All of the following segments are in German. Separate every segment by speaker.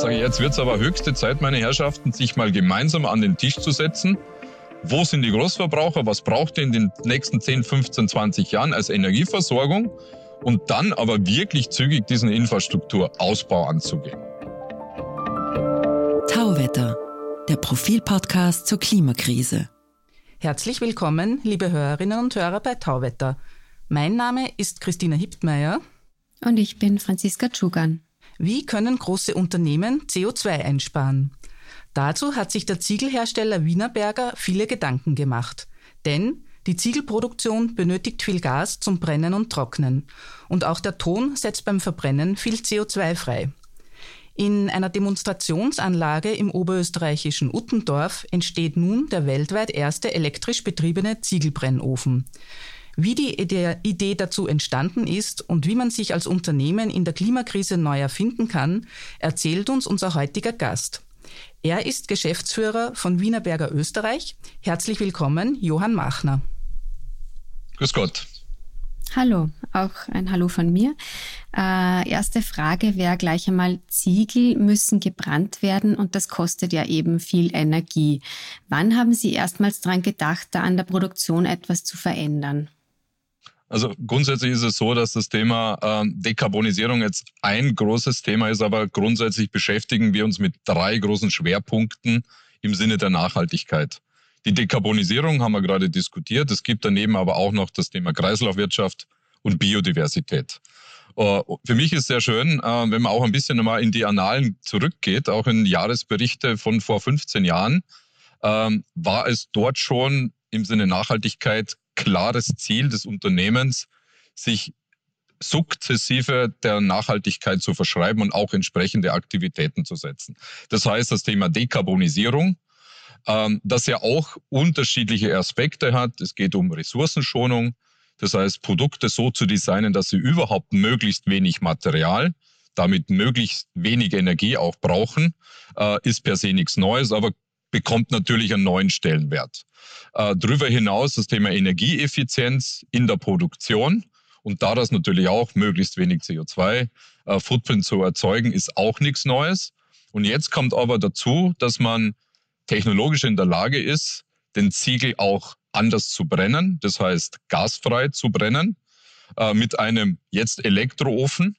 Speaker 1: Sage ich, jetzt wird es aber höchste Zeit, meine Herrschaften, sich mal gemeinsam an den Tisch zu setzen. Wo sind die Großverbraucher? Was braucht ihr in den nächsten 10, 15, 20 Jahren als Energieversorgung? Und dann aber wirklich zügig diesen Infrastrukturausbau anzugehen.
Speaker 2: Tauwetter, der Profilpodcast zur Klimakrise.
Speaker 3: Herzlich willkommen, liebe Hörerinnen und Hörer bei Tauwetter. Mein Name ist Christina Hiptmeier.
Speaker 4: Und ich bin Franziska Tschugan.
Speaker 3: Wie können große Unternehmen CO2 einsparen? Dazu hat sich der Ziegelhersteller Wienerberger viele Gedanken gemacht. Denn die Ziegelproduktion benötigt viel Gas zum Brennen und Trocknen. Und auch der Ton setzt beim Verbrennen viel CO2 frei. In einer Demonstrationsanlage im oberösterreichischen Uttendorf entsteht nun der weltweit erste elektrisch betriebene Ziegelbrennofen. Wie die Idee dazu entstanden ist und wie man sich als Unternehmen in der Klimakrise neu erfinden kann, erzählt uns unser heutiger Gast. Er ist Geschäftsführer von Wienerberger Österreich. Herzlich willkommen, Johann Machner.
Speaker 1: Grüß Gott.
Speaker 4: Hallo, auch ein Hallo von mir. Äh, erste Frage wäre gleich einmal, Ziegel müssen gebrannt werden und das kostet ja eben viel Energie. Wann haben Sie erstmals daran gedacht, da an der Produktion etwas zu verändern?
Speaker 1: Also grundsätzlich ist es so, dass das Thema ähm, Dekarbonisierung jetzt ein großes Thema ist, aber grundsätzlich beschäftigen wir uns mit drei großen Schwerpunkten im Sinne der Nachhaltigkeit. Die Dekarbonisierung haben wir gerade diskutiert. Es gibt daneben aber auch noch das Thema Kreislaufwirtschaft und Biodiversität. Äh, für mich ist sehr schön, äh, wenn man auch ein bisschen mal in die Annalen zurückgeht, auch in Jahresberichte von vor 15 Jahren, ähm, war es dort schon im Sinne Nachhaltigkeit klares Ziel des Unternehmens, sich sukzessive der Nachhaltigkeit zu verschreiben und auch entsprechende Aktivitäten zu setzen. Das heißt, das Thema Dekarbonisierung, ähm, das ja auch unterschiedliche Aspekte hat. Es geht um Ressourcenschonung, das heißt, Produkte so zu designen, dass sie überhaupt möglichst wenig Material, damit möglichst wenig Energie auch brauchen, äh, ist per se nichts Neues, aber bekommt natürlich einen neuen Stellenwert. Äh, darüber hinaus das Thema Energieeffizienz in der Produktion und da das natürlich auch möglichst wenig CO2-Footprint äh, zu erzeugen, ist auch nichts Neues. Und jetzt kommt aber dazu, dass man technologisch in der Lage ist, den Ziegel auch anders zu brennen, das heißt gasfrei zu brennen, äh, mit einem jetzt Elektroofen,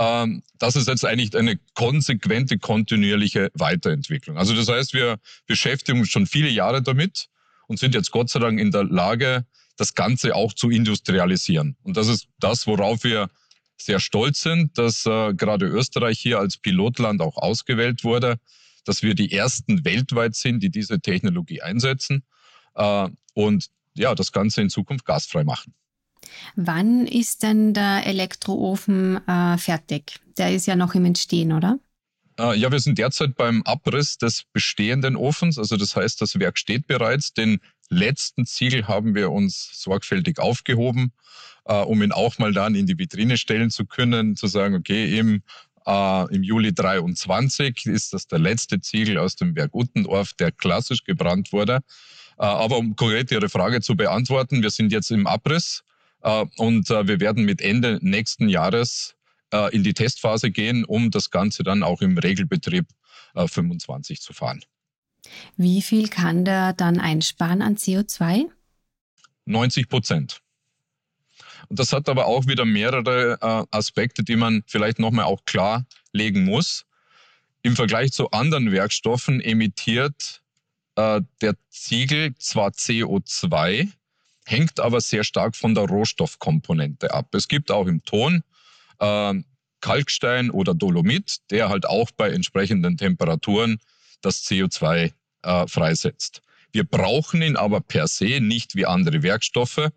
Speaker 1: das ist jetzt eigentlich eine konsequente, kontinuierliche Weiterentwicklung. Also das heißt, wir beschäftigen uns schon viele Jahre damit und sind jetzt Gott sei Dank in der Lage, das Ganze auch zu industrialisieren. Und das ist das, worauf wir sehr stolz sind, dass äh, gerade Österreich hier als Pilotland auch ausgewählt wurde, dass wir die ersten weltweit sind, die diese Technologie einsetzen äh, und ja, das Ganze in Zukunft gasfrei machen.
Speaker 4: Wann ist denn der Elektroofen äh, fertig? Der ist ja noch im Entstehen, oder?
Speaker 1: Äh, ja, wir sind derzeit beim Abriss des bestehenden Ofens. Also das heißt, das Werk steht bereits. Den letzten Ziegel haben wir uns sorgfältig aufgehoben, äh, um ihn auch mal dann in die Vitrine stellen zu können, zu sagen, okay, im, äh, im Juli 23 ist das der letzte Ziegel aus dem Werk Uttendorf, der klassisch gebrannt wurde. Äh, aber um konkret Ihre Frage zu beantworten, wir sind jetzt im Abriss. Äh, und äh, wir werden mit Ende nächsten Jahres äh, in die Testphase gehen, um das Ganze dann auch im Regelbetrieb 25 zu fahren.
Speaker 4: Wie viel kann der dann einsparen an CO2?
Speaker 1: 90 Prozent. Und das hat aber auch wieder mehrere Aspekte, die man vielleicht nochmal auch klarlegen muss. Im Vergleich zu anderen Werkstoffen emittiert der Ziegel zwar CO2, hängt aber sehr stark von der Rohstoffkomponente ab. Es gibt auch im Ton äh, Kalkstein oder Dolomit, der halt auch bei entsprechenden Temperaturen das CO2 äh, freisetzt. Wir brauchen ihn aber per se nicht wie andere Werkstoffe,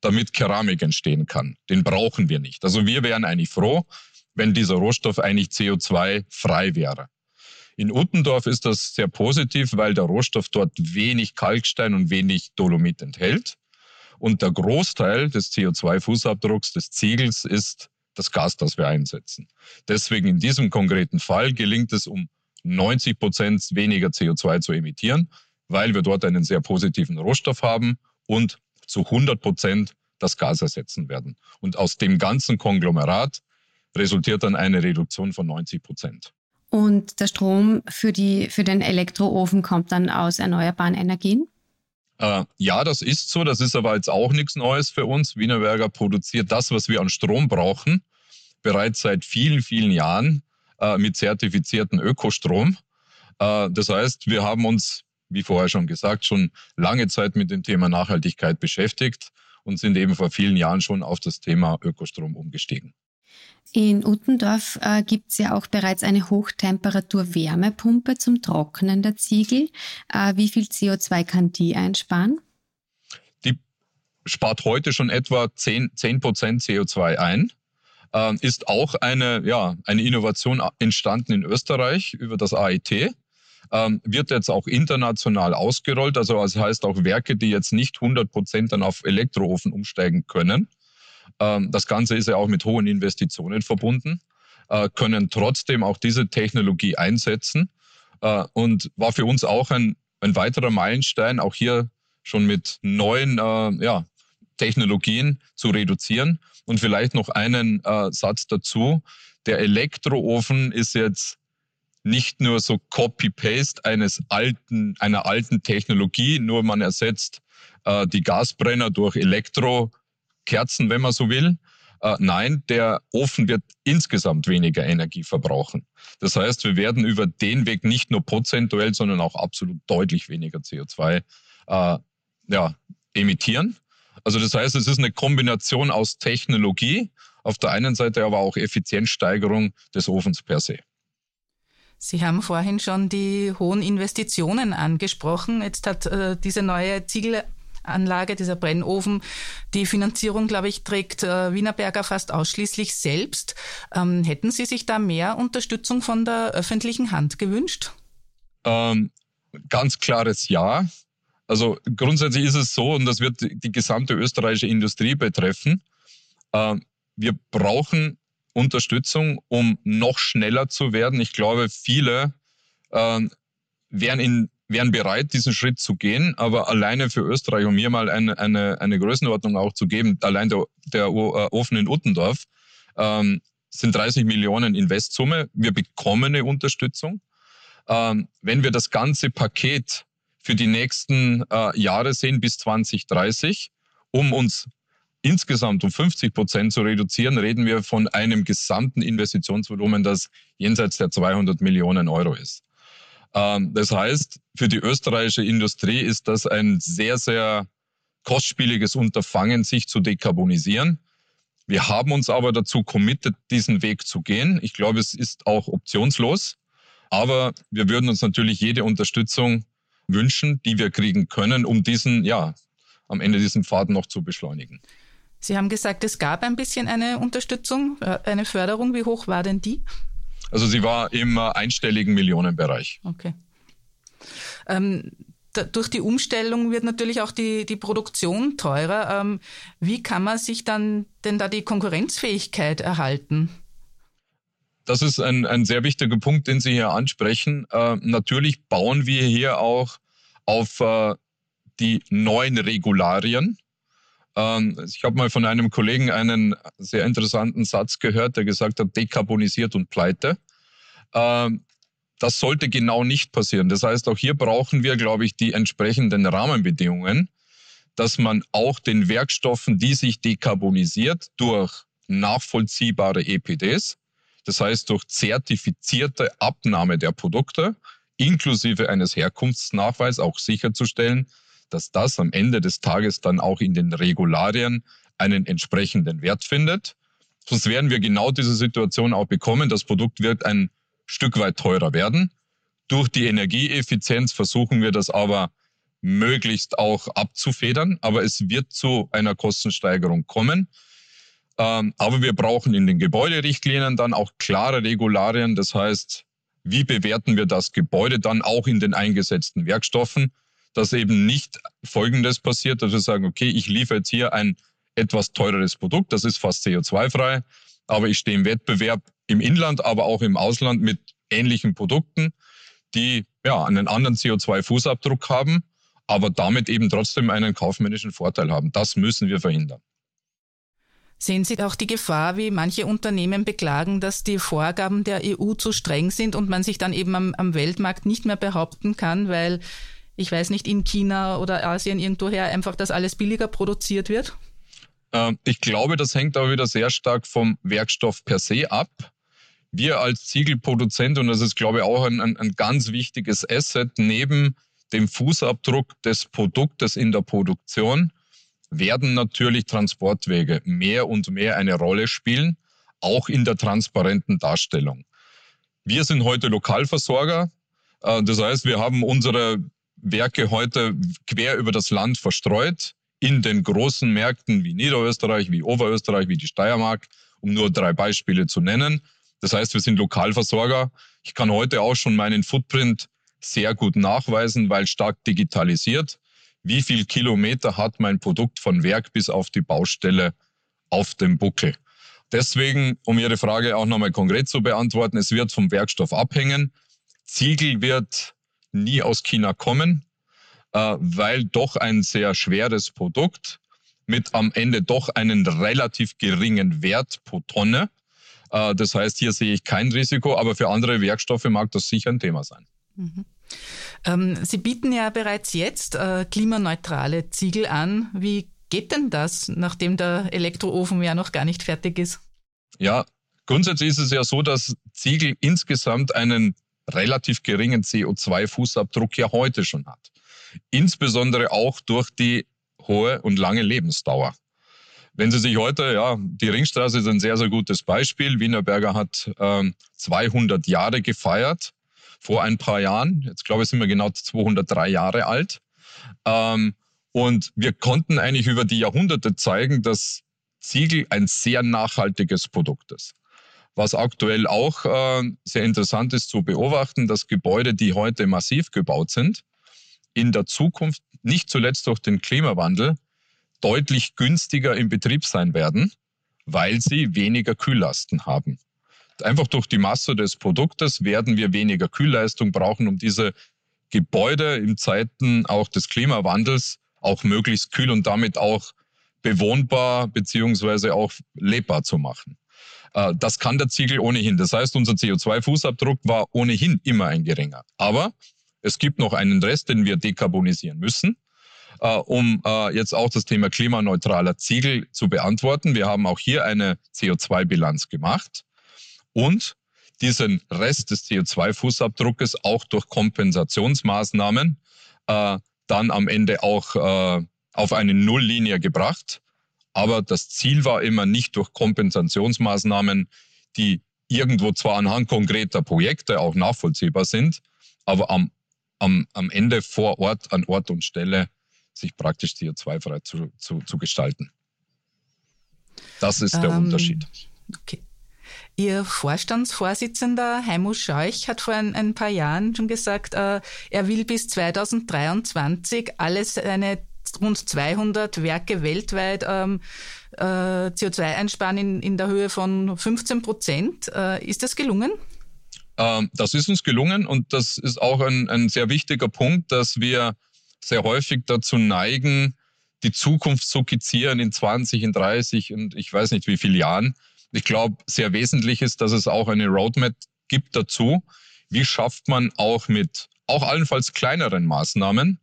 Speaker 1: damit Keramik entstehen kann. Den brauchen wir nicht. Also wir wären eigentlich froh, wenn dieser Rohstoff eigentlich CO2 frei wäre. In Uttendorf ist das sehr positiv, weil der Rohstoff dort wenig Kalkstein und wenig Dolomit enthält. Und der Großteil des CO2-Fußabdrucks des Ziegels ist das Gas, das wir einsetzen. Deswegen in diesem konkreten Fall gelingt es um 90 Prozent weniger CO2 zu emittieren, weil wir dort einen sehr positiven Rohstoff haben und zu 100 Prozent das Gas ersetzen werden. Und aus dem ganzen Konglomerat resultiert dann eine Reduktion von 90 Prozent.
Speaker 4: Und der Strom für, die, für den Elektroofen kommt dann aus erneuerbaren Energien?
Speaker 1: Äh, ja, das ist so. Das ist aber jetzt auch nichts Neues für uns. Wienerberger produziert das, was wir an Strom brauchen, bereits seit vielen, vielen Jahren äh, mit zertifizierten Ökostrom. Äh, das heißt, wir haben uns, wie vorher schon gesagt, schon lange Zeit mit dem Thema Nachhaltigkeit beschäftigt und sind eben vor vielen Jahren schon auf das Thema Ökostrom umgestiegen.
Speaker 4: In Uttendorf äh, gibt es ja auch bereits eine Hochtemperatur-Wärmepumpe zum Trocknen der Ziegel. Äh, wie viel CO2 kann die einsparen?
Speaker 1: Die spart heute schon etwa 10, 10 CO2 ein. Äh, ist auch eine, ja, eine Innovation entstanden in Österreich über das AIT. Ähm, wird jetzt auch international ausgerollt. Also das heißt auch Werke, die jetzt nicht 100 Prozent dann auf Elektroofen umsteigen können, das Ganze ist ja auch mit hohen Investitionen verbunden, äh, können trotzdem auch diese Technologie einsetzen äh, und war für uns auch ein, ein weiterer Meilenstein, auch hier schon mit neuen äh, ja, Technologien zu reduzieren. Und vielleicht noch einen Satz dazu. Der Elektroofen ist jetzt nicht nur so Copy-Paste eines alten, einer alten Technologie, nur man ersetzt äh, die Gasbrenner durch Elektro, Kerzen, wenn man so will. Äh, nein, der Ofen wird insgesamt weniger Energie verbrauchen. Das heißt, wir werden über den Weg nicht nur prozentuell, sondern auch absolut deutlich weniger CO2 äh, ja, emittieren. Also das heißt, es ist eine Kombination aus Technologie, auf der einen Seite aber auch Effizienzsteigerung des Ofens per se.
Speaker 3: Sie haben vorhin schon die hohen Investitionen angesprochen. Jetzt hat äh, diese neue Ziegel Anlage, dieser Brennofen. Die Finanzierung, glaube ich, trägt äh, Wienerberger fast ausschließlich selbst. Ähm, hätten Sie sich da mehr Unterstützung von der öffentlichen Hand gewünscht?
Speaker 1: Ähm, ganz klares Ja. Also grundsätzlich ist es so, und das wird die gesamte österreichische Industrie betreffen, äh, wir brauchen Unterstützung, um noch schneller zu werden. Ich glaube, viele äh, wären in wären bereit, diesen Schritt zu gehen, aber alleine für Österreich, um mir mal eine, eine, eine Größenordnung auch zu geben, allein der, der äh, Ofen in Uttendorf ähm, sind 30 Millionen Investsumme. Wir bekommen eine Unterstützung. Ähm, wenn wir das ganze Paket für die nächsten äh, Jahre sehen bis 2030, um uns insgesamt um 50 Prozent zu reduzieren, reden wir von einem gesamten Investitionsvolumen, das jenseits der 200 Millionen Euro ist. Ähm, das heißt, für die österreichische Industrie ist das ein sehr, sehr kostspieliges Unterfangen, sich zu dekarbonisieren. Wir haben uns aber dazu committed, diesen Weg zu gehen. Ich glaube, es ist auch optionslos. Aber wir würden uns natürlich jede Unterstützung wünschen, die wir kriegen können, um diesen, ja, am Ende diesen Pfad noch zu beschleunigen.
Speaker 3: Sie haben gesagt, es gab ein bisschen eine Unterstützung, äh, eine Förderung. Wie hoch war denn die?
Speaker 1: Also sie war im einstelligen Millionenbereich.
Speaker 3: Okay. Ähm, da, durch die Umstellung wird natürlich auch die, die Produktion teurer. Ähm, wie kann man sich dann denn da die Konkurrenzfähigkeit erhalten?
Speaker 1: Das ist ein, ein sehr wichtiger Punkt, den Sie hier ansprechen. Äh, natürlich bauen wir hier auch auf äh, die neuen Regularien. Ähm, ich habe mal von einem Kollegen einen sehr interessanten Satz gehört, der gesagt hat, dekarbonisiert und pleite. Ähm, das sollte genau nicht passieren. Das heißt, auch hier brauchen wir, glaube ich, die entsprechenden Rahmenbedingungen, dass man auch den Werkstoffen, die sich dekarbonisiert, durch nachvollziehbare EPDs, das heißt durch zertifizierte Abnahme der Produkte, inklusive eines Herkunftsnachweises auch sicherzustellen, dass das am Ende des Tages dann auch in den Regularien einen entsprechenden Wert findet. Sonst werden wir genau diese Situation auch bekommen. Das Produkt wird ein Stück weit teurer werden. Durch die Energieeffizienz versuchen wir das aber möglichst auch abzufedern, aber es wird zu einer Kostensteigerung kommen. Ähm, aber wir brauchen in den Gebäuderichtlinien dann auch klare Regularien. Das heißt, wie bewerten wir das Gebäude dann auch in den eingesetzten Werkstoffen? Dass eben nicht Folgendes passiert, dass wir sagen, okay, ich liefere jetzt hier ein etwas teureres Produkt, das ist fast CO2-frei, aber ich stehe im Wettbewerb im Inland, aber auch im Ausland mit ähnlichen Produkten, die ja einen anderen CO2-Fußabdruck haben, aber damit eben trotzdem einen kaufmännischen Vorteil haben. Das müssen wir verhindern.
Speaker 3: Sehen Sie auch die Gefahr, wie manche Unternehmen beklagen, dass die Vorgaben der EU zu streng sind und man sich dann eben am, am Weltmarkt nicht mehr behaupten kann, weil ich weiß nicht, in China oder Asien irgendwoher einfach das alles billiger produziert wird?
Speaker 1: Ähm, ich glaube, das hängt aber wieder sehr stark vom Werkstoff per se ab. Wir als Ziegelproduzent, und das ist, glaube ich, auch ein, ein, ein ganz wichtiges Asset, neben dem Fußabdruck des Produktes in der Produktion, werden natürlich Transportwege mehr und mehr eine Rolle spielen, auch in der transparenten Darstellung. Wir sind heute Lokalversorger. Äh, das heißt, wir haben unsere Werke heute quer über das Land verstreut in den großen Märkten wie Niederösterreich, wie Oberösterreich, wie die Steiermark, um nur drei Beispiele zu nennen. Das heißt, wir sind Lokalversorger. Ich kann heute auch schon meinen Footprint sehr gut nachweisen, weil stark digitalisiert. Wie viel Kilometer hat mein Produkt von Werk bis auf die Baustelle auf dem Buckel? Deswegen, um Ihre Frage auch nochmal konkret zu beantworten, es wird vom Werkstoff abhängen. Ziegel wird nie aus China kommen, äh, weil doch ein sehr schweres Produkt mit am Ende doch einen relativ geringen Wert pro Tonne. Äh, das heißt, hier sehe ich kein Risiko, aber für andere Werkstoffe mag das sicher ein Thema sein. Mhm.
Speaker 3: Ähm, Sie bieten ja bereits jetzt äh, klimaneutrale Ziegel an. Wie geht denn das, nachdem der Elektroofen ja noch gar nicht fertig ist?
Speaker 1: Ja, grundsätzlich ist es ja so, dass Ziegel insgesamt einen relativ geringen CO2-Fußabdruck ja heute schon hat. Insbesondere auch durch die hohe und lange Lebensdauer. Wenn Sie sich heute, ja, die Ringstraße ist ein sehr, sehr gutes Beispiel. Wienerberger hat ähm, 200 Jahre gefeiert vor ein paar Jahren. Jetzt glaube ich, sind wir genau 203 Jahre alt. Ähm, und wir konnten eigentlich über die Jahrhunderte zeigen, dass Ziegel ein sehr nachhaltiges Produkt ist. Was aktuell auch äh, sehr interessant ist zu beobachten, dass Gebäude, die heute massiv gebaut sind, in der Zukunft nicht zuletzt durch den Klimawandel deutlich günstiger im Betrieb sein werden, weil sie weniger Kühllasten haben. Einfach durch die Masse des Produktes werden wir weniger Kühlleistung brauchen, um diese Gebäude in Zeiten auch des Klimawandels auch möglichst kühl und damit auch bewohnbar beziehungsweise auch lebbar zu machen. Äh, das kann der Ziegel ohnehin. Das heißt, unser CO2-Fußabdruck war ohnehin immer ein geringer. Aber es gibt noch einen Rest, den wir dekarbonisieren müssen, äh, um äh, jetzt auch das Thema klimaneutraler Ziegel zu beantworten. Wir haben auch hier eine CO2-Bilanz gemacht und diesen Rest des CO2-Fußabdruckes auch durch Kompensationsmaßnahmen dann am Ende auch auf eine Nulllinie gebracht. Aber das Ziel war immer nicht durch Kompensationsmaßnahmen, die irgendwo zwar anhand konkreter Projekte auch nachvollziehbar sind, aber am, am, am Ende vor Ort, an Ort und Stelle sich praktisch CO2-frei zu, zu, zu gestalten. Das ist der ähm, Unterschied.
Speaker 3: Okay. Ihr Vorstandsvorsitzender Heimo Scheuch hat vor ein, ein paar Jahren schon gesagt, äh, er will bis 2023 alles seine rund 200 Werke weltweit ähm, äh, CO2 einsparen in, in der Höhe von 15 Prozent. Äh, ist das gelungen?
Speaker 1: Ähm, das ist uns gelungen und das ist auch ein, ein sehr wichtiger Punkt, dass wir sehr häufig dazu neigen, die Zukunft zu skizzieren in 20, in 30 und ich weiß nicht wie viele Jahren. Ich glaube, sehr wesentlich ist, dass es auch eine Roadmap gibt dazu. Wie schafft man auch mit auch allenfalls kleineren Maßnahmen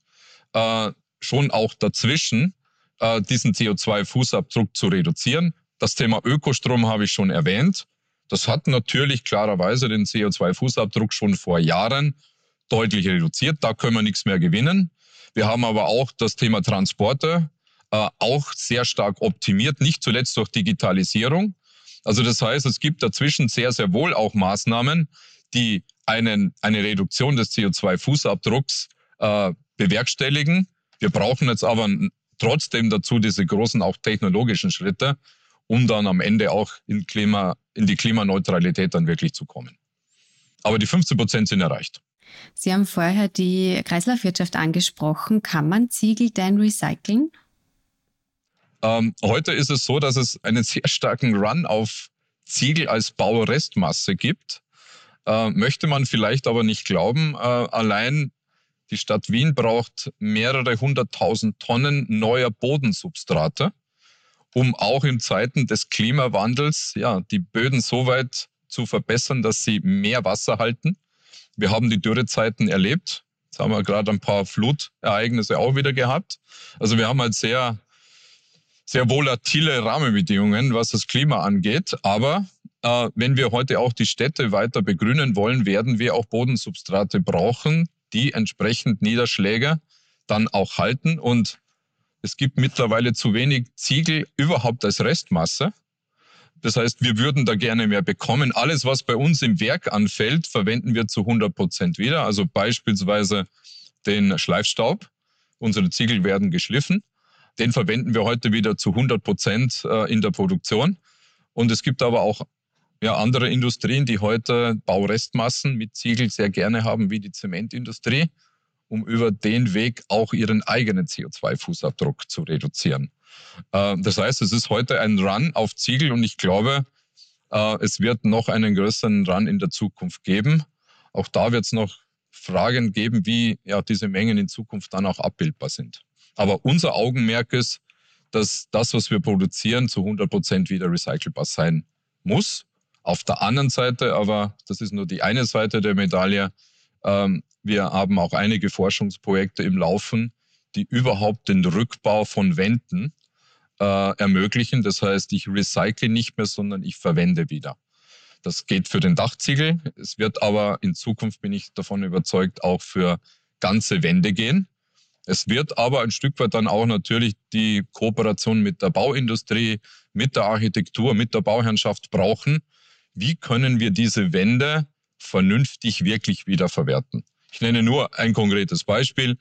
Speaker 1: äh, schon auch dazwischen äh, diesen CO2-Fußabdruck zu reduzieren? Das Thema Ökostrom habe ich schon erwähnt. Das hat natürlich klarerweise den CO2-Fußabdruck schon vor Jahren deutlich reduziert. Da können wir nichts mehr gewinnen. Wir haben aber auch das Thema Transporte äh, auch sehr stark optimiert, nicht zuletzt durch Digitalisierung. Also das heißt, es gibt dazwischen sehr, sehr wohl auch Maßnahmen, die einen, eine Reduktion des CO2-Fußabdrucks äh, bewerkstelligen. Wir brauchen jetzt aber trotzdem dazu diese großen auch technologischen Schritte, um dann am Ende auch in, Klima, in die Klimaneutralität dann wirklich zu kommen. Aber die 15 Prozent sind erreicht.
Speaker 4: Sie haben vorher die Kreislaufwirtschaft angesprochen. Kann man Ziegel denn recyceln?
Speaker 1: Ähm, heute ist es so, dass es einen sehr starken Run auf Ziegel als Baurestmasse gibt. Äh, möchte man vielleicht aber nicht glauben. Äh, allein die Stadt Wien braucht mehrere hunderttausend Tonnen neuer Bodensubstrate, um auch in Zeiten des Klimawandels ja, die Böden so weit zu verbessern, dass sie mehr Wasser halten. Wir haben die Dürrezeiten erlebt. Jetzt haben wir gerade ein paar Flutereignisse auch wieder gehabt. Also wir haben halt sehr, sehr volatile Rahmenbedingungen, was das Klima angeht. Aber äh, wenn wir heute auch die Städte weiter begrünen wollen, werden wir auch Bodensubstrate brauchen, die entsprechend Niederschläge dann auch halten. Und es gibt mittlerweile zu wenig Ziegel überhaupt als Restmasse. Das heißt, wir würden da gerne mehr bekommen. Alles, was bei uns im Werk anfällt, verwenden wir zu 100 Prozent wieder. Also beispielsweise den Schleifstaub. Unsere Ziegel werden geschliffen. Den verwenden wir heute wieder zu 100 Prozent äh, in der Produktion. Und es gibt aber auch ja, andere Industrien, die heute Baurestmassen mit Ziegel sehr gerne haben, wie die Zementindustrie, um über den Weg auch ihren eigenen CO2-Fußabdruck zu reduzieren. Äh, das heißt, es ist heute ein Run auf Ziegel und ich glaube, äh, es wird noch einen größeren Run in der Zukunft geben. Auch da wird es noch Fragen geben, wie ja, diese Mengen in Zukunft dann auch abbildbar sind. Aber unser Augenmerk ist, dass das, was wir produzieren, zu 100 Prozent wieder recycelbar sein muss. Auf der anderen Seite, aber das ist nur die eine Seite der Medaille, ähm, wir haben auch einige Forschungsprojekte im Laufen, die überhaupt den Rückbau von Wänden äh, ermöglichen. Das heißt, ich recycle nicht mehr, sondern ich verwende wieder. Das geht für den Dachziegel. Es wird aber in Zukunft, bin ich davon überzeugt, auch für ganze Wände gehen. Es wird aber ein Stück weit dann auch natürlich die Kooperation mit der Bauindustrie, mit der Architektur, mit der Bauherrschaft brauchen. Wie können wir diese Wände vernünftig wirklich wiederverwerten? Ich nenne nur ein konkretes Beispiel.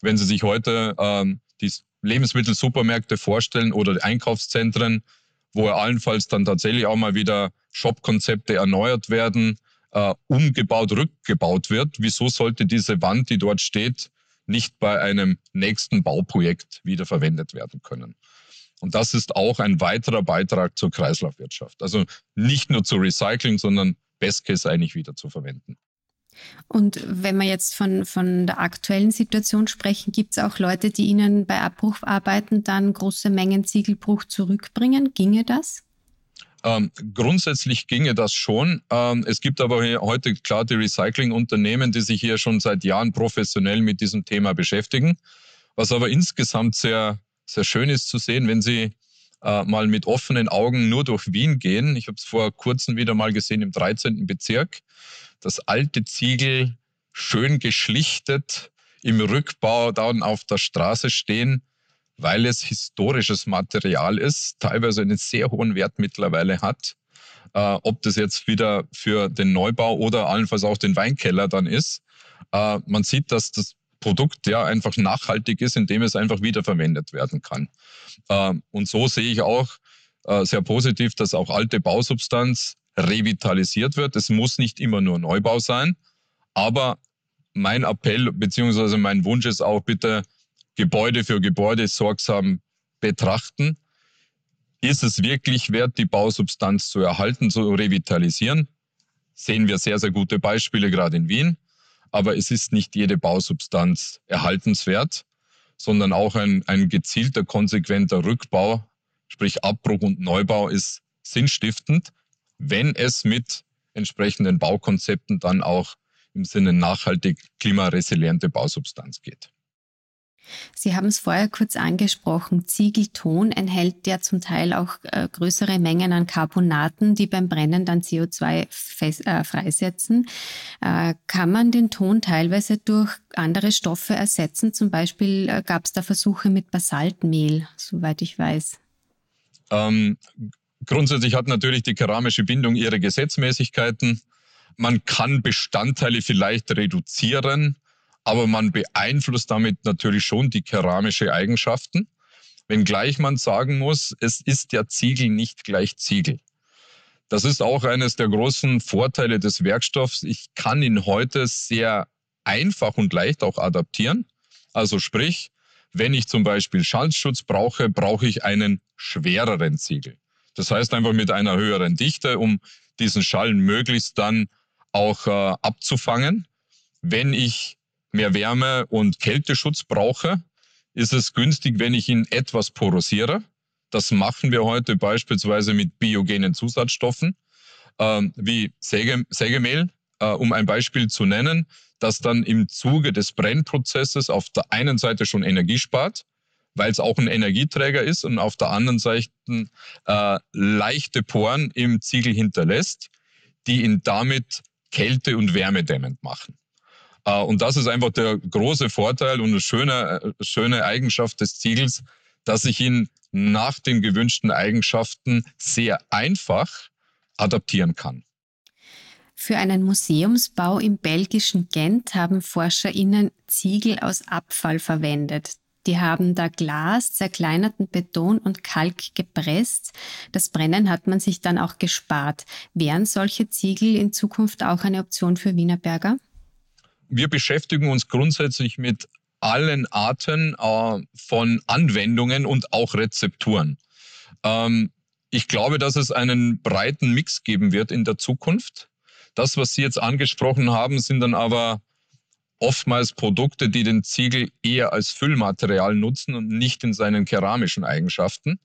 Speaker 1: Wenn Sie sich heute ähm, die Lebensmittelsupermärkte vorstellen oder Einkaufszentren, wo allenfalls dann tatsächlich auch mal wieder Shop-Konzepte erneuert werden, äh, umgebaut, rückgebaut wird. Wieso sollte diese Wand, die dort steht, nicht bei einem nächsten Bauprojekt wiederverwendet werden können? Und das ist auch ein weiterer Beitrag zur Kreislaufwirtschaft. Also nicht nur zu recyceln, sondern Best Case eigentlich wieder zu verwenden.
Speaker 4: Und wenn wir jetzt von, von der aktuellen Situation sprechen, gibt es auch Leute, die Ihnen bei Abbrucharbeiten dann große Mengen Ziegelbruch zurückbringen? Ginge das?
Speaker 1: Ähm, grundsätzlich ginge das schon. Ähm, es gibt aber heute klar die Recyclingunternehmen, die sich hier schon seit Jahren professionell mit diesem Thema beschäftigen. Was aber insgesamt sehr, sehr schön ist zu sehen, wenn Sie äh, mal mit offenen Augen nur durch Wien gehen. Ich habe es vor kurzem wieder mal gesehen im 13. Bezirk das alte Ziegel schön geschlichtet im Rückbau dann auf der Straße stehen, weil es historisches Material ist, teilweise einen sehr hohen Wert mittlerweile hat. Äh, ob das jetzt wieder für den Neubau oder allenfalls auch den Weinkeller dann ist. Äh, man sieht, dass das Produkt ja einfach nachhaltig ist, indem es einfach wiederverwendet werden kann. Äh, und so sehe ich auch äh, sehr positiv, dass auch alte Bausubstanz revitalisiert wird. Es muss nicht immer nur Neubau sein, aber mein Appell bzw. mein Wunsch ist auch bitte Gebäude für Gebäude sorgsam betrachten. Ist es wirklich wert, die Bausubstanz zu erhalten, zu revitalisieren? Sehen wir sehr, sehr gute Beispiele gerade in Wien. Aber es ist nicht jede Bausubstanz erhaltenswert, sondern auch ein, ein gezielter, konsequenter Rückbau, sprich Abbruch und Neubau ist sinnstiftend wenn es mit entsprechenden Baukonzepten dann auch im Sinne nachhaltig klimaresiliente Bausubstanz geht.
Speaker 4: Sie haben es vorher kurz angesprochen. Ziegelton enthält ja zum Teil auch äh, größere Mengen an Carbonaten, die beim Brennen dann CO2 fest, äh, freisetzen. Äh, kann man den Ton teilweise durch andere Stoffe ersetzen? Zum Beispiel äh, gab es da Versuche mit Basaltmehl, soweit ich weiß.
Speaker 1: Ähm, Grundsätzlich hat natürlich die keramische Bindung ihre Gesetzmäßigkeiten. Man kann Bestandteile vielleicht reduzieren, aber man beeinflusst damit natürlich schon die keramische Eigenschaften. Wenngleich man sagen muss, es ist ja Ziegel nicht gleich Ziegel. Das ist auch eines der großen Vorteile des Werkstoffs. Ich kann ihn heute sehr einfach und leicht auch adaptieren. Also sprich, wenn ich zum Beispiel Schallschutz brauche, brauche ich einen schwereren Ziegel. Das heißt einfach mit einer höheren Dichte, um diesen Schall möglichst dann auch äh, abzufangen. Wenn ich mehr Wärme und Kälteschutz brauche, ist es günstig, wenn ich ihn etwas porosiere. Das machen wir heute beispielsweise mit biogenen Zusatzstoffen ähm, wie Säge, Sägemehl, äh, um ein Beispiel zu nennen, das dann im Zuge des Brennprozesses auf der einen Seite schon Energie spart, weil es auch ein Energieträger ist und auf der anderen Seite äh, leichte Poren im Ziegel hinterlässt, die ihn damit kälte- und wärmedämmend machen. Äh, und das ist einfach der große Vorteil und eine schöne, äh, schöne Eigenschaft des Ziegels, dass ich ihn nach den gewünschten Eigenschaften sehr einfach adaptieren kann.
Speaker 4: Für einen Museumsbau im belgischen Gent haben ForscherInnen Ziegel aus Abfall verwendet. Die haben da Glas, zerkleinerten Beton und Kalk gepresst. Das Brennen hat man sich dann auch gespart. Wären solche Ziegel in Zukunft auch eine Option für Wienerberger?
Speaker 1: Wir beschäftigen uns grundsätzlich mit allen Arten äh, von Anwendungen und auch Rezepturen. Ähm, ich glaube, dass es einen breiten Mix geben wird in der Zukunft. Das, was Sie jetzt angesprochen haben, sind dann aber oftmals Produkte, die den Ziegel eher als Füllmaterial nutzen und nicht in seinen keramischen Eigenschaften.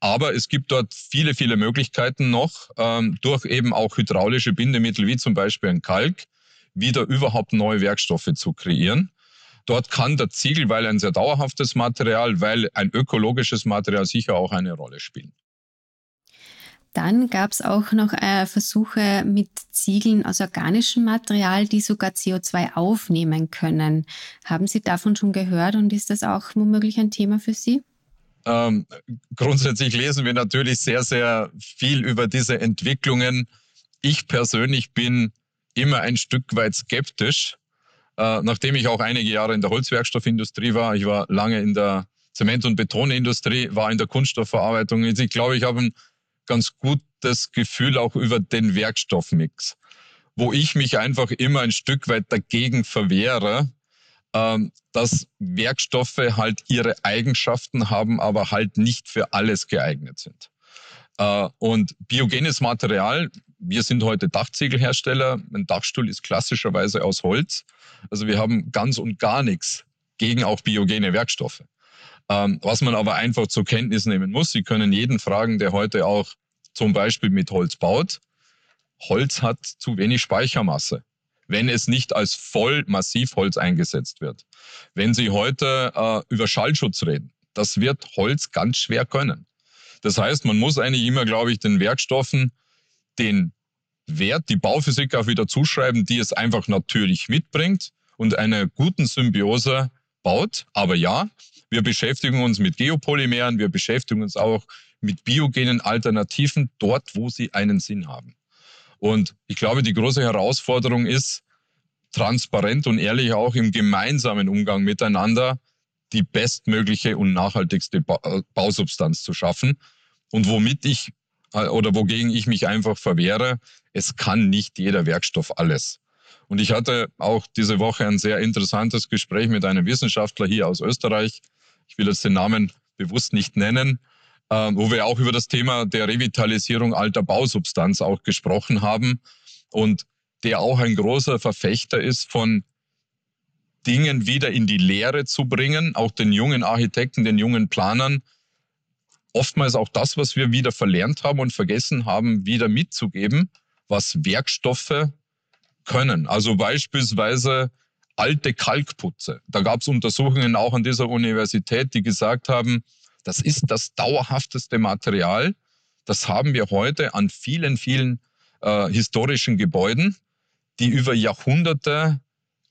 Speaker 1: Aber es gibt dort viele, viele Möglichkeiten noch, ähm, durch eben auch hydraulische Bindemittel wie zum Beispiel ein Kalk, wieder überhaupt neue Werkstoffe zu kreieren. Dort kann der Ziegel, weil ein sehr dauerhaftes Material, weil ein ökologisches Material sicher auch eine Rolle spielen.
Speaker 4: Dann gab es auch noch äh, Versuche mit Ziegeln aus organischem Material, die sogar CO2 aufnehmen können. Haben Sie davon schon gehört und ist das auch womöglich ein Thema für Sie?
Speaker 1: Ähm, grundsätzlich lesen wir natürlich sehr, sehr viel über diese Entwicklungen. Ich persönlich bin immer ein Stück weit skeptisch, äh, nachdem ich auch einige Jahre in der Holzwerkstoffindustrie war. Ich war lange in der Zement- und Betonindustrie, war in der Kunststoffverarbeitung. Ich glaube, ich habe ein ganz gutes Gefühl auch über den Werkstoffmix, wo ich mich einfach immer ein Stück weit dagegen verwehre, ähm, dass Werkstoffe halt ihre Eigenschaften haben, aber halt nicht für alles geeignet sind. Äh, und biogenes Material, wir sind heute Dachziegelhersteller, ein Dachstuhl ist klassischerweise aus Holz. Also wir haben ganz und gar nichts gegen auch biogene Werkstoffe. Ähm, was man aber einfach zur Kenntnis nehmen muss, Sie können jeden fragen, der heute auch zum Beispiel mit Holz baut. Holz hat zu wenig Speichermasse, wenn es nicht als voll Massivholz eingesetzt wird. Wenn Sie heute äh, über Schallschutz reden, das wird Holz ganz schwer können. Das heißt, man muss eigentlich immer, glaube ich, den Werkstoffen den Wert, die Bauphysik auch wieder zuschreiben, die es einfach natürlich mitbringt und einer guten Symbiose baut. Aber ja, wir beschäftigen uns mit Geopolymeren, wir beschäftigen uns auch mit biogenen Alternativen dort, wo sie einen Sinn haben. Und ich glaube, die große Herausforderung ist, transparent und ehrlich auch im gemeinsamen Umgang miteinander die bestmögliche und nachhaltigste Bausubstanz zu schaffen. Und womit ich äh, oder wogegen ich mich einfach verwehre, es kann nicht jeder Werkstoff alles. Und ich hatte auch diese Woche ein sehr interessantes Gespräch mit einem Wissenschaftler hier aus Österreich. Ich will jetzt den Namen bewusst nicht nennen, äh, wo wir auch über das Thema der Revitalisierung alter Bausubstanz auch gesprochen haben und der auch ein großer Verfechter ist von Dingen wieder in die Lehre zu bringen, auch den jungen Architekten, den jungen Planern, oftmals auch das, was wir wieder verlernt haben und vergessen haben, wieder mitzugeben, was Werkstoffe können. Also beispielsweise alte Kalkputze. Da gab es Untersuchungen auch an dieser Universität, die gesagt haben, das ist das dauerhafteste Material. Das haben wir heute an vielen, vielen äh, historischen Gebäuden, die über Jahrhunderte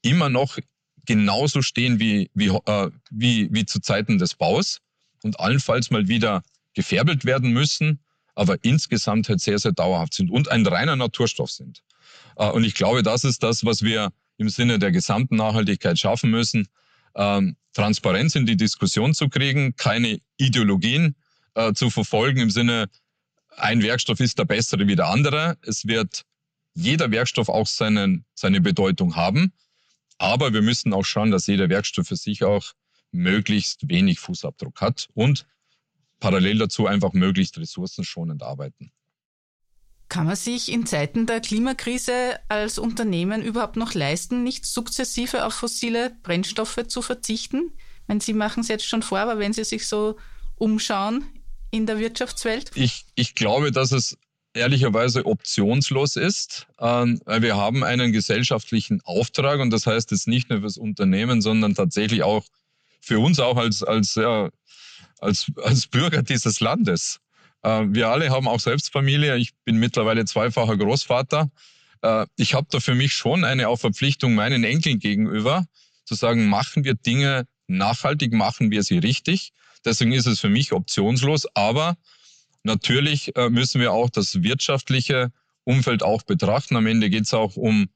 Speaker 1: immer noch genauso stehen wie, wie, äh, wie, wie zu Zeiten des Baus und allenfalls mal wieder gefärbelt werden müssen, aber insgesamt halt sehr, sehr dauerhaft sind und ein reiner Naturstoff sind. Äh, und ich glaube, das ist das, was wir im Sinne der gesamten Nachhaltigkeit schaffen müssen, ähm, Transparenz in die Diskussion zu kriegen, keine Ideologien äh, zu verfolgen im Sinne, ein Werkstoff ist der bessere wie der andere. Es wird jeder Werkstoff auch seinen, seine Bedeutung haben. Aber wir müssen auch schauen, dass jeder Werkstoff für sich auch möglichst wenig Fußabdruck hat und parallel dazu einfach möglichst ressourcenschonend arbeiten.
Speaker 3: Kann man sich in Zeiten der Klimakrise als Unternehmen überhaupt noch leisten, nicht sukzessive auf fossile Brennstoffe zu verzichten? Wenn Sie machen es jetzt schon vor, aber wenn Sie sich so umschauen in der Wirtschaftswelt?
Speaker 1: Ich, ich glaube, dass es ehrlicherweise optionslos ist. Ähm, weil wir haben einen gesellschaftlichen Auftrag und das heißt jetzt nicht nur fürs Unternehmen, sondern tatsächlich auch für uns auch als, als, ja, als, als Bürger dieses Landes. Äh, wir alle haben auch selbst Familie. Ich bin mittlerweile zweifacher Großvater. Äh, ich habe da für mich schon eine Verpflichtung meinen Enkeln gegenüber, zu sagen, machen wir Dinge nachhaltig, machen wir sie richtig. Deswegen ist es für mich optionslos. Aber natürlich äh, müssen wir auch das wirtschaftliche Umfeld auch betrachten. Am Ende geht es auch um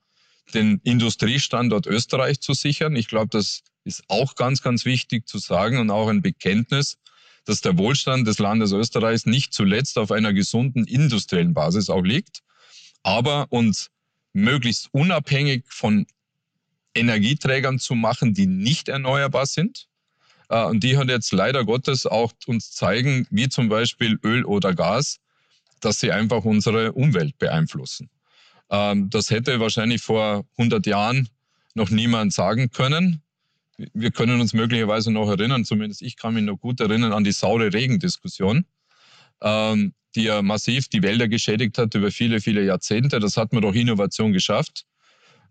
Speaker 1: den Industriestandort Österreich zu sichern. Ich glaube, das ist auch ganz, ganz wichtig zu sagen und auch ein Bekenntnis, dass der Wohlstand des Landes Österreichs nicht zuletzt auf einer gesunden industriellen Basis auch liegt, aber uns möglichst unabhängig von Energieträgern zu machen, die nicht erneuerbar sind. Äh, und die hat jetzt leider Gottes auch uns zeigen, wie zum Beispiel Öl oder Gas, dass sie einfach unsere Umwelt beeinflussen. Ähm, das hätte wahrscheinlich vor 100 Jahren noch niemand sagen können. Wir können uns möglicherweise noch erinnern, zumindest ich kann mich noch gut erinnern an die saure Regendiskussion, ähm, die ja massiv die Wälder geschädigt hat über viele, viele Jahrzehnte. Das hat man durch Innovation geschafft,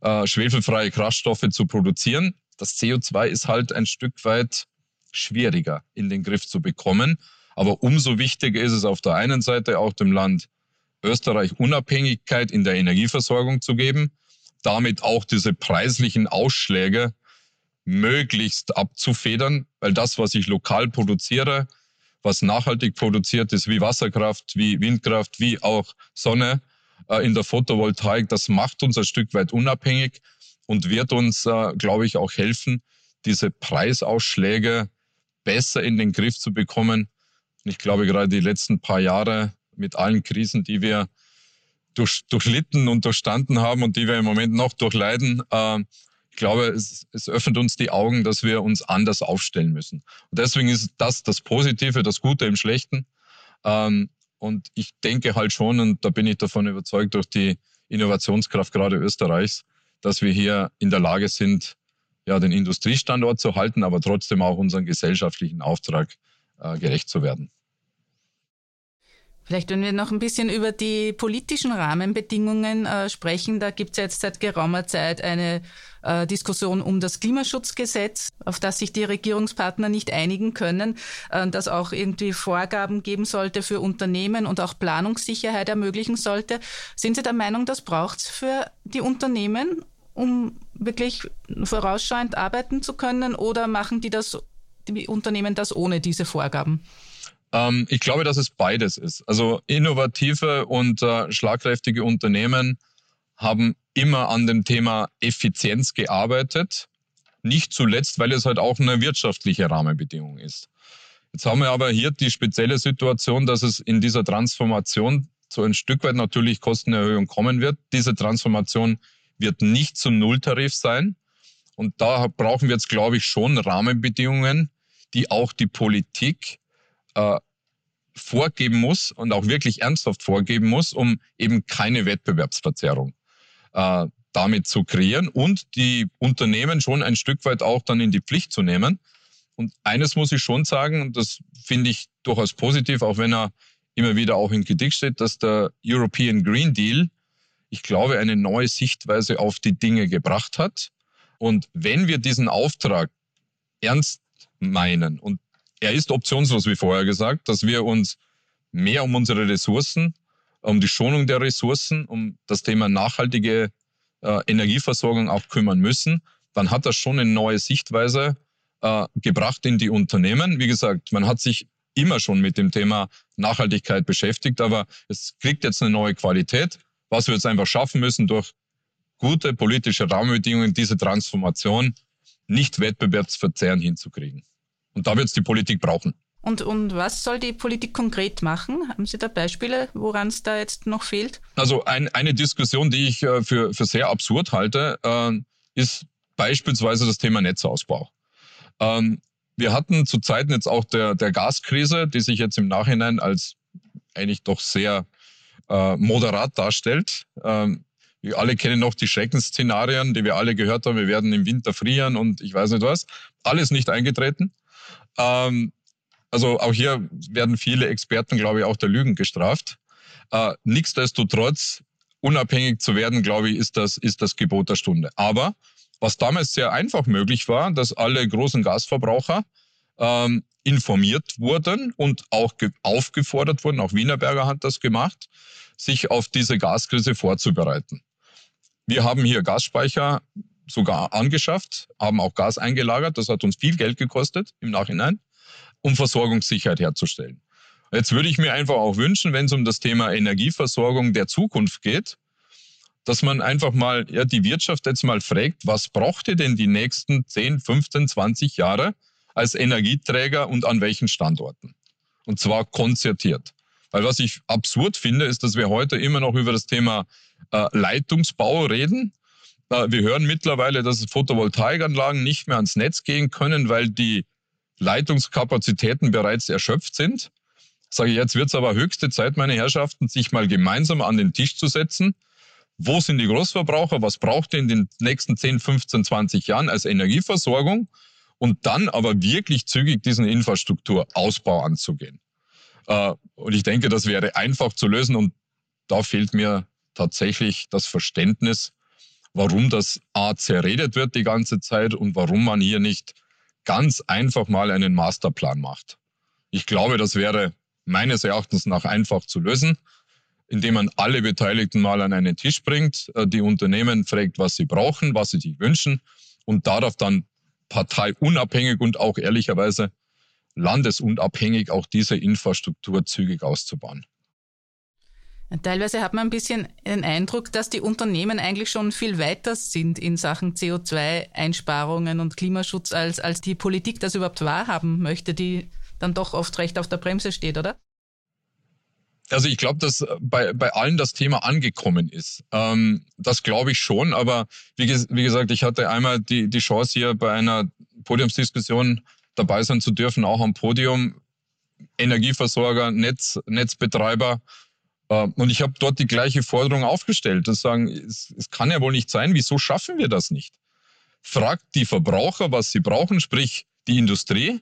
Speaker 1: äh, schwefelfreie Kraftstoffe zu produzieren. Das CO2 ist halt ein Stück weit schwieriger in den Griff zu bekommen. Aber umso wichtiger ist es auf der einen Seite auch dem Land Österreich Unabhängigkeit in der Energieversorgung zu geben, damit auch diese preislichen Ausschläge möglichst abzufedern, weil das, was ich lokal produziere, was nachhaltig produziert ist, wie Wasserkraft, wie Windkraft, wie auch Sonne äh, in der Photovoltaik, das macht uns ein Stück weit unabhängig und wird uns, äh, glaube ich, auch helfen, diese Preisausschläge besser in den Griff zu bekommen. Und ich glaube, gerade die letzten paar Jahre mit allen Krisen, die wir durch, durchlitten und durchstanden haben und die wir im Moment noch durchleiden, äh, glaube, es, es öffnet uns die Augen, dass wir uns anders aufstellen müssen. Und deswegen ist das das Positive, das Gute im Schlechten. Ähm, und ich denke halt schon, und da bin ich davon überzeugt, durch die Innovationskraft gerade Österreichs, dass wir hier in der Lage sind, ja, den Industriestandort zu halten, aber trotzdem auch unseren gesellschaftlichen Auftrag äh, gerecht zu werden.
Speaker 3: Vielleicht, wenn wir noch ein bisschen über die politischen Rahmenbedingungen äh, sprechen, da gibt es jetzt seit geraumer Zeit eine äh, Diskussion um das Klimaschutzgesetz, auf das sich die Regierungspartner nicht einigen können, äh, das auch irgendwie Vorgaben geben sollte für Unternehmen und auch Planungssicherheit ermöglichen sollte. Sind Sie der Meinung, das braucht es für die Unternehmen, um wirklich vorausschauend arbeiten zu können, oder machen die das, die Unternehmen das ohne diese Vorgaben?
Speaker 1: Ähm, ich glaube, dass es beides ist. Also innovative und äh, schlagkräftige Unternehmen haben immer an dem Thema Effizienz gearbeitet. Nicht zuletzt, weil es halt auch eine wirtschaftliche Rahmenbedingung ist. Jetzt haben wir aber hier die spezielle Situation, dass es in dieser Transformation so ein Stück weit natürlich Kostenerhöhung kommen wird. Diese Transformation wird nicht zum Nulltarif sein. Und da brauchen wir jetzt, glaube ich, schon Rahmenbedingungen, die auch die Politik äh, vorgeben muss und auch wirklich ernsthaft vorgeben muss, um eben keine Wettbewerbsverzerrung äh, damit zu kreieren und die Unternehmen schon ein Stück weit auch dann in die Pflicht zu nehmen. Und eines muss ich schon sagen, und das finde ich durchaus positiv, auch wenn er immer wieder auch in Kritik steht, dass der European Green Deal, ich glaube, eine neue Sichtweise auf die Dinge gebracht hat. Und wenn wir diesen Auftrag ernst meinen und er ist optionslos, wie vorher gesagt, dass wir uns mehr um unsere Ressourcen, um die Schonung der Ressourcen, um das Thema nachhaltige äh, Energieversorgung auch kümmern müssen, dann hat das schon eine neue Sichtweise äh, gebracht in die Unternehmen. Wie gesagt, man hat sich immer schon mit dem Thema Nachhaltigkeit beschäftigt, aber es kriegt jetzt eine neue Qualität, was wir jetzt einfach schaffen müssen durch gute politische Rahmenbedingungen, diese Transformation nicht wettbewerbsverzerrend hinzukriegen. Und da wird es die Politik brauchen.
Speaker 3: Und, und was soll die Politik konkret machen? Haben Sie da Beispiele, woran es da jetzt noch fehlt?
Speaker 1: Also ein, eine Diskussion, die ich äh, für, für sehr absurd halte, äh, ist beispielsweise das Thema Netzausbau. Ähm, wir hatten zu Zeiten jetzt auch der, der Gaskrise, die sich jetzt im Nachhinein als eigentlich doch sehr äh, moderat darstellt. Ähm, wir alle kennen noch die Schreckensszenarien, die wir alle gehört haben. Wir werden im Winter frieren und ich weiß nicht was. Alles nicht eingetreten. Ähm, Also auch hier werden viele Experten, glaube ich, auch der Lügen gestraft. Äh, nichtsdestotrotz, unabhängig zu werden, glaube ich, ist das, ist das Gebot der Stunde. Aber was damals sehr einfach möglich war, dass alle großen Gasverbraucher ähm, informiert wurden und auch aufgefordert wurden, auch Wienerberger hat das gemacht, sich auf diese Gaskrise vorzubereiten. Wir haben hier Gasspeicher sogar angeschafft, haben auch Gas eingelagert. Das hat uns viel Geld gekostet im Nachhinein, um Versorgungssicherheit herzustellen. Jetzt würde ich mir einfach auch wünschen, wenn es um das Thema Energieversorgung der Zukunft geht, dass man einfach mal ja, die Wirtschaft jetzt mal fragt, was braucht ihr denn die nächsten 10, 15, 20 Jahre als Energieträger und an welchen Standorten? Und zwar konzertiert. Weil was ich absurd finde, ist, dass wir heute immer noch über das Thema äh, Leitungsbau reden. Äh, wir hören mittlerweile, dass Photovoltaikanlagen nicht mehr ans Netz gehen können, weil die Leitungskapazitäten bereits erschöpft sind. Sage ich, jetzt wird es aber höchste Zeit, meine Herrschaften, sich mal gemeinsam an den Tisch zu setzen. Wo sind die Großverbraucher? Was braucht ihr in den nächsten 10, 15, 20 Jahren als Energieversorgung? Und dann aber wirklich zügig diesen Infrastrukturausbau anzugehen. Äh, und ich denke, das wäre einfach zu lösen. Und da fehlt mir tatsächlich das Verständnis, warum das A zerredet wird die ganze Zeit und warum man hier nicht ganz einfach mal einen Masterplan macht. Ich glaube, das wäre meines Erachtens nach einfach zu lösen, indem man alle Beteiligten mal an einen Tisch bringt, äh, die Unternehmen fragt, was sie brauchen, was sie sich wünschen und darauf dann parteiunabhängig und auch ehrlicherweise landesunabhängig auch diese Infrastruktur zügig auszubauen.
Speaker 3: Teilweise hat man ein bisschen den Eindruck, dass die Unternehmen eigentlich schon viel weiter sind in Sachen CO2-Einsparungen und Klimaschutz, als, als die Politik das überhaupt wahrhaben möchte, die dann doch oft recht auf der Bremse steht, oder?
Speaker 1: Also ich glaube, dass bei, bei allen das Thema angekommen ist. Ähm, das glaube ich schon, aber wie, wie, gesagt, ich hatte einmal die, die Chance hier bei einer Podiumsdiskussion dabei sein zu dürfen, auch am Podium. Energieversorger, Netz, Netzbetreiber, und ich habe dort die gleiche Forderung aufgestellt, das sagen, es, es kann ja wohl nicht sein, wieso schaffen wir das nicht? Fragt die Verbraucher, was sie brauchen, sprich die Industrie.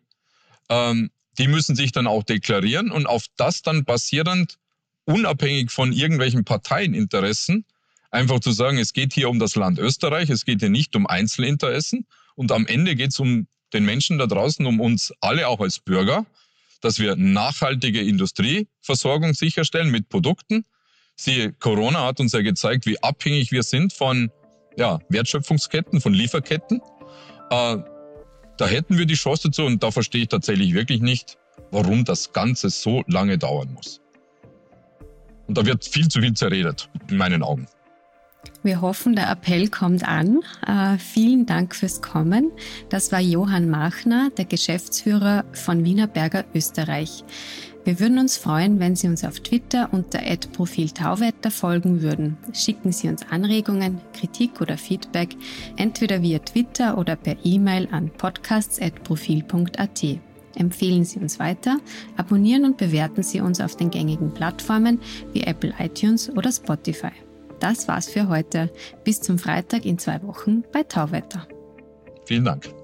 Speaker 1: Ähm, die müssen sich dann auch deklarieren und auf das dann basierend, unabhängig von irgendwelchen Parteieninteressen, einfach zu sagen, es geht hier um das Land Österreich, es geht hier nicht um Einzelinteressen und am Ende geht es um den Menschen da draußen, um uns alle auch als Bürger dass wir nachhaltige Industrieversorgung sicherstellen mit Produkten. Siehe, Corona hat uns ja gezeigt, wie abhängig wir sind von ja, Wertschöpfungsketten, von Lieferketten. Äh, da hätten wir die Chance dazu und da verstehe ich tatsächlich wirklich nicht, warum das Ganze so lange dauern muss. Und da wird viel zu viel zerredet, in meinen Augen.
Speaker 4: Wir hoffen, der Appell kommt an. Äh, vielen Dank fürs Kommen. Das war Johann Machner, der Geschäftsführer von Wienerberger Österreich. Wir würden uns freuen, wenn Sie uns auf Twitter unter Profil Tauwetter folgen würden. Schicken Sie uns Anregungen, Kritik oder Feedback entweder via Twitter oder per E-Mail an podcasts.profil.at. Empfehlen Sie uns weiter, abonnieren und bewerten Sie uns auf den gängigen Plattformen wie Apple iTunes oder Spotify. Das war's für heute. Bis zum Freitag in zwei Wochen bei Tauwetter.
Speaker 1: Vielen Dank.